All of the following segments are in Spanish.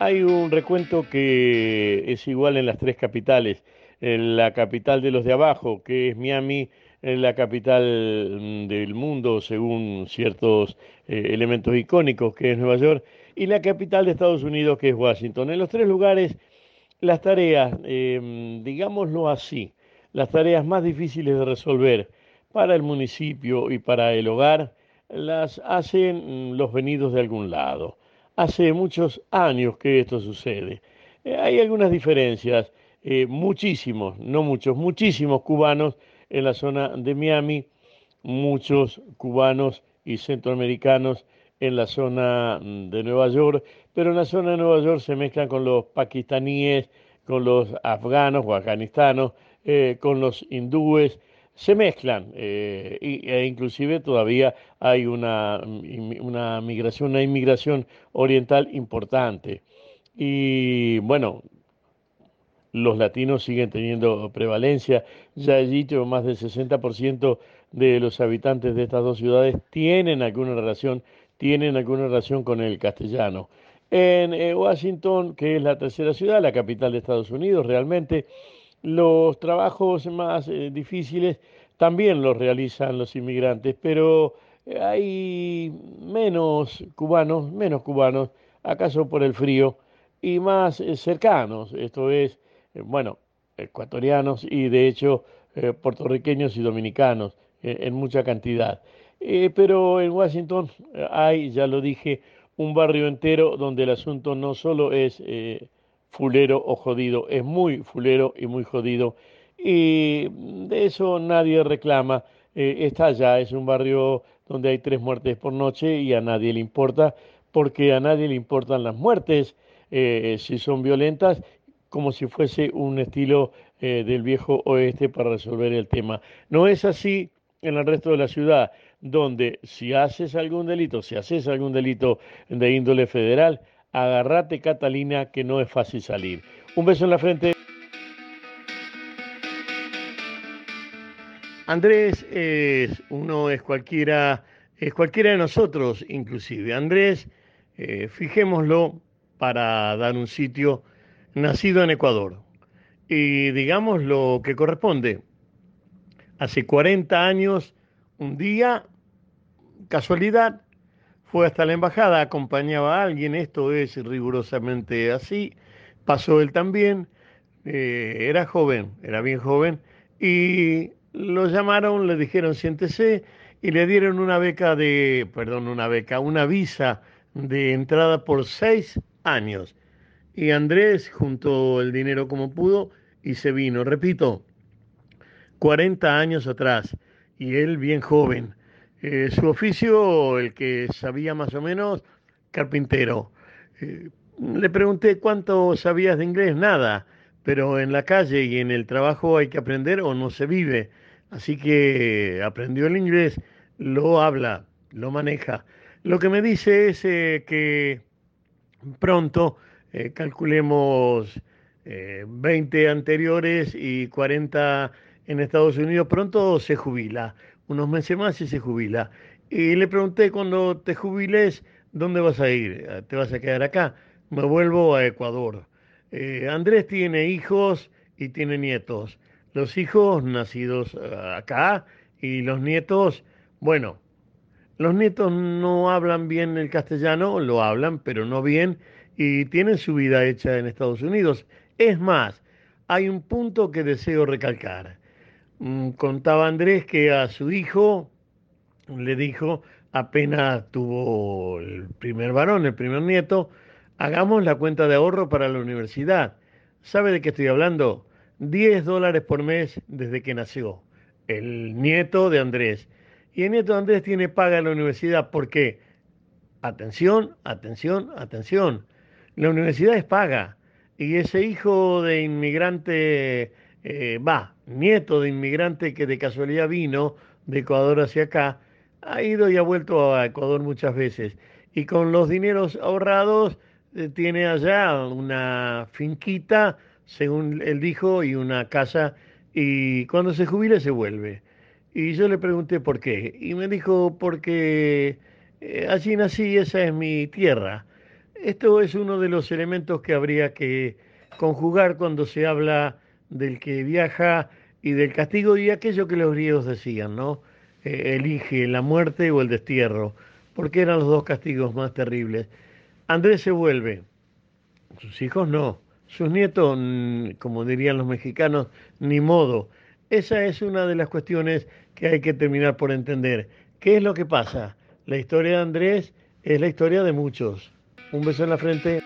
Hay un recuento que es igual en las tres capitales. En la capital de los de abajo, que es Miami, en la capital mm, del mundo, según ciertos eh, elementos icónicos, que es Nueva York, y la capital de Estados Unidos, que es Washington. En los tres lugares, las tareas, em, digámoslo así, las tareas más difíciles de resolver para el municipio y para el hogar, las hacen mm, los venidos de algún lado. Hace muchos años que esto sucede. Eh, hay algunas diferencias, eh, muchísimos, no muchos, muchísimos cubanos en la zona de Miami, muchos cubanos y centroamericanos en la zona mm, de Nueva York, pero en la zona de Nueva York se mezclan con los pakistaníes, con los afganos o afganistanos, eh, con los hindúes, se mezclan eh, e inclusive todavía hay una, una migración, una inmigración oriental importante. Y bueno, los latinos siguen teniendo prevalencia. Ya allí más del 60% de los habitantes de estas dos ciudades tienen alguna relación, tienen alguna relación con el castellano. En eh, Washington, que es la tercera ciudad, la capital de Estados Unidos, realmente los trabajos más eh, difíciles también los realizan los inmigrantes, pero eh, hay menos cubanos, menos cubanos, acaso por el frío, y más eh, cercanos, esto es, bueno, ecuatorianos y de hecho puertorriqueños y dominicanos en mucha cantidad. pero en Washington hay, ya lo dije, un barrio entero donde el asunto no solo es fulero o jodido, es muy fulero y muy jodido. Y de eso nadie reclama. Eh, está allá, es un barrio donde hay tres muertes por noche y a nadie le importa, porque a nadie le importan las muertes, eh, si son violentas, como si fuese un estilo eh, del viejo oeste para resolver el tema. No es así en el resto de la ciudad, donde si haces algún delito, si haces algún delito de índole federal, Agarrate Catalina, que no es fácil salir. Un beso en la frente. Andrés es uno, es cualquiera, es cualquiera de nosotros, inclusive. Andrés, eh, fijémoslo para dar un sitio, nacido en Ecuador. Y digamos lo que corresponde. Hace 40 años, un día, casualidad, fue hasta la embajada, acompañaba a alguien, esto es rigurosamente así, pasó él también, eh, era joven, era bien joven, y lo llamaron, le dijeron siéntese y le dieron una beca de, perdón, una beca, una visa de entrada por seis años. Y Andrés juntó el dinero como pudo y se vino, repito, 40 años atrás, y él bien joven eh, su oficio, el que sabía más o menos, carpintero. Eh, le pregunté cuánto sabías de inglés, nada, pero en la calle y en el trabajo hay que aprender o no se vive. Así que aprendió el inglés, lo habla, lo maneja. Lo que me dice es eh, que pronto, calculemos 20 anteriores y 40 en Estados Unidos, pronto se jubila unos meses más y se jubila. Y le pregunté, cuando te jubiles, ¿dónde vas a ir? ¿Te vas a quedar acá? Me vuelvo a Ecuador. Eh, Andrés tiene hijos y tiene nietos. Los hijos nacidos eh, acá y los nietos, bueno, los nietos no hablan bien el castellano, lo hablan, pero no bien, y tienen su vida hecha en Estados Unidos. Es más, hay un punto que deseo recalcar. Mm, contaba Andrés que a su hijo le dijo, apenas tuvo el primer varón, el primer nieto, hagamos la cuenta de ahorro para la universidad. ¿Sabe de qué estoy hablando? 10 dólares por mes desde que nació. El nieto de Andrés. Y el nieto de Andrés tiene paga en la universidad. ¿Por qué? Atención, atención, atención. La universidad es paga. Y ese hijo de inmigrante eh, va, nieto de inmigrante que de casualidad vino de Ecuador hacia acá, ha ido y ha vuelto a Ecuador muchas veces. Y con los dineros ahorrados eh, tiene allá una finquita, según él dijo, y una casa, y cuando se jubile se vuelve. Y yo le pregunté por qué, y me dijo, porque eh, allí nací, esa es mi tierra. Esto es uno de los elementos que habría que conjugar cuando se habla del que viaja y del castigo y aquello que los griegos decían, ¿no? Eh, elige la muerte o el destierro, porque eran los dos castigos más terribles. Andrés se vuelve, sus hijos no, sus nietos, como dirían los mexicanos, ni modo. Esa es una de las cuestiones que hay que terminar por entender. ¿Qué es lo que pasa? La historia de Andrés es la historia de muchos. Un beso en la frente.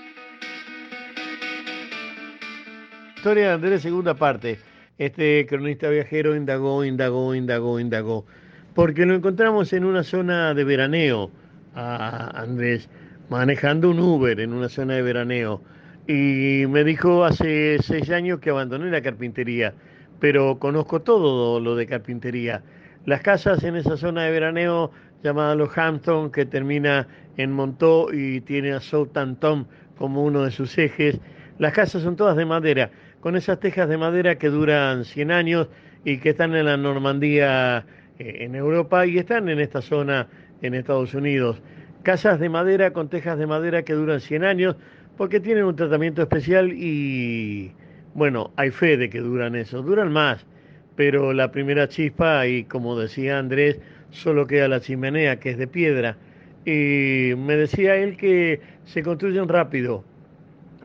Historia de Andrés, segunda parte. Este cronista viajero indagó, indagó, indagó, indagó. Porque lo encontramos en una zona de veraneo a Andrés, manejando un Uber en una zona de veraneo. Y me dijo hace seis años que abandoné la carpintería, pero conozco todo lo de carpintería. Las casas en esa zona de veraneo llamada Los Hampton, que termina en Montó y tiene a Southampton como uno de sus ejes. Las casas son todas de madera, con esas tejas de madera que duran 100 años y que están en la Normandía, eh, en Europa, y están en esta zona en Estados Unidos. Casas de madera con tejas de madera que duran 100 años porque tienen un tratamiento especial y, bueno, hay fe de que duran eso. Duran más, pero la primera chispa, y como decía Andrés, solo queda la chimenea, que es de piedra. Y me decía él que se construyen rápido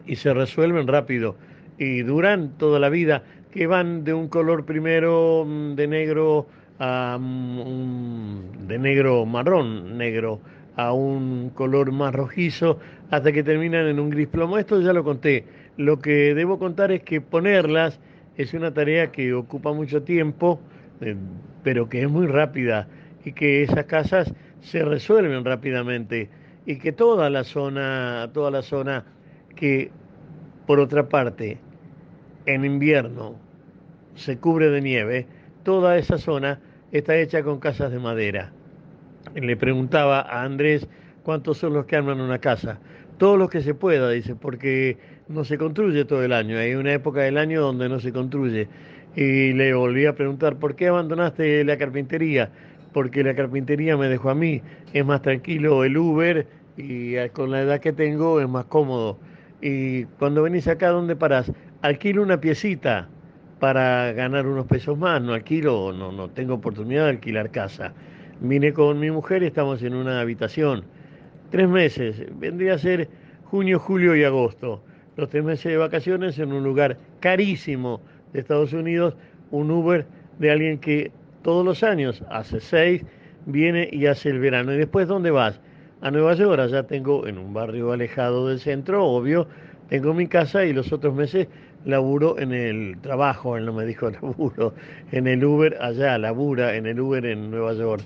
y se resuelven rápido y duran toda la vida, que van de un color primero mm, de negro a mm, de negro marrón, negro a un color más rojizo hasta que terminan en un gris plomo. Esto ya lo conté. Lo que debo contar es que ponerlas es una tarea que ocupa mucho tiempo, eh, pero que es muy rápida y que esas casas se resuelven rápidamente y que toda la zona, toda la zona que por otra parte en invierno se cubre de nieve, toda esa zona está hecha con casas de madera. Le preguntaba a Andrés cuántos son los que arman una casa. Todos los que se pueda, dice, porque no se construye todo el año. Hay una época del año donde no se construye. Y le volví a preguntar, ¿por qué abandonaste la carpintería? porque la carpintería me dejó a mí. Es más tranquilo el Uber y con la edad que tengo es más cómodo. Y cuando venís acá, ¿dónde parás? Alquilo una piecita para ganar unos pesos más, no alquilo, no, no tengo oportunidad de alquilar casa. Vine con mi mujer y estamos en una habitación. Tres meses, vendría a ser junio, julio y agosto. Los tres meses de vacaciones en un lugar carísimo de Estados Unidos, un Uber de alguien que todos los años, hace seis, viene y hace el verano. ¿Y después dónde vas? A Nueva York, allá tengo en un barrio alejado del centro, obvio, tengo mi casa y los otros meses laburo en el trabajo, él no me dijo laburo, en el Uber allá, labura en el Uber en Nueva York.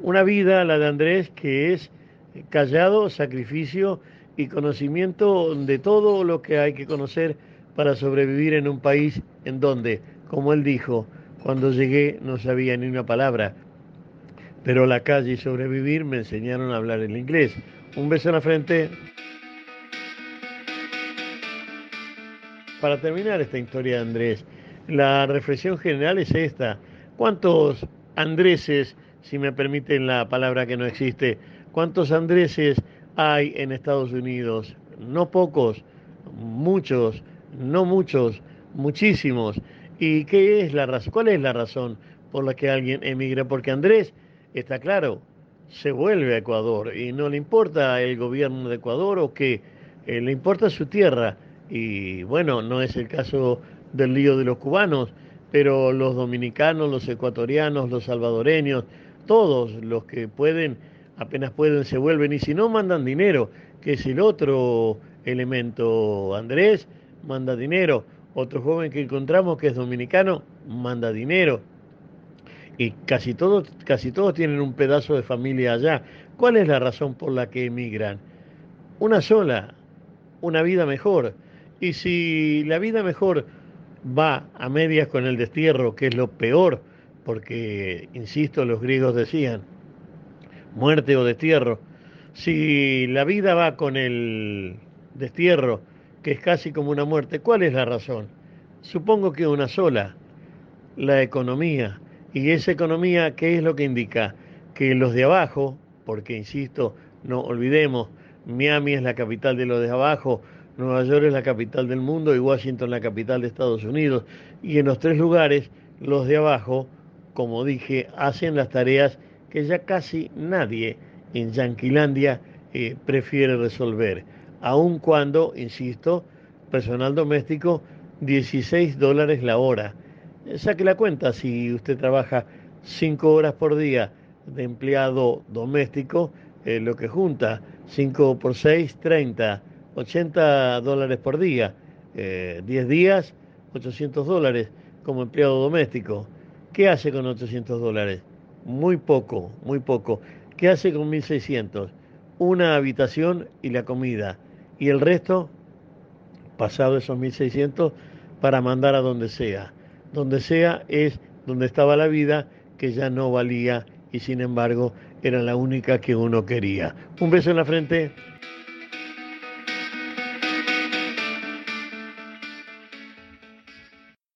Una vida, la de Andrés, que es callado, sacrificio y conocimiento de todo lo que hay que conocer para sobrevivir en un país en donde, como él dijo, cuando llegué no sabía ni una palabra, pero la calle y sobrevivir me enseñaron a hablar el inglés. Un beso en la frente. Para terminar esta historia de Andrés, la reflexión general es esta. ¿Cuántos Andreses, si me permiten la palabra que no existe, cuántos Andreses hay en Estados Unidos? No pocos, muchos, no muchos, muchísimos. ¿Y qué es la razón? ¿Cuál es la razón por la que alguien emigra? Porque Andrés, está claro, se vuelve a Ecuador y no le importa el gobierno de Ecuador o qué, eh, le importa su tierra. Y bueno, no es el caso del lío de los cubanos, pero los dominicanos, los ecuatorianos, los salvadoreños, todos los que pueden, apenas pueden, se vuelven y si no mandan dinero, que es el otro elemento, Andrés manda dinero. Otro joven que encontramos que es dominicano manda dinero. Y casi todos, casi todos tienen un pedazo de familia allá. ¿Cuál es la razón por la que emigran? Una sola, una vida mejor. Y si la vida mejor va a medias con el destierro, que es lo peor, porque, insisto, los griegos decían, muerte o destierro, si la vida va con el destierro, que es casi como una muerte. ¿Cuál es la razón? Supongo que una sola, la economía. Y esa economía, ¿qué es lo que indica? Que los de abajo, porque insisto, no olvidemos, Miami es la capital de los de abajo, Nueva York es la capital del mundo y Washington la capital de Estados Unidos. Y en los tres lugares, los de abajo, como dije, hacen las tareas que ya casi nadie en Yanquilandia eh, prefiere resolver, aun cuando, insisto, personal doméstico, 16 dólares la hora. Eh, saque la cuenta, si usted trabaja 5 horas por día de empleado doméstico, eh, lo que junta 5 por 6, 30 80 dólares por día, 10 eh, días, 800 dólares como empleado doméstico. ¿Qué hace con 800 dólares? Muy poco, muy poco. ¿Qué hace con 1.600? Una habitación y la comida. Y el resto, pasado esos 1.600, para mandar a donde sea. Donde sea es donde estaba la vida que ya no valía y sin embargo era la única que uno quería. Un beso en la frente.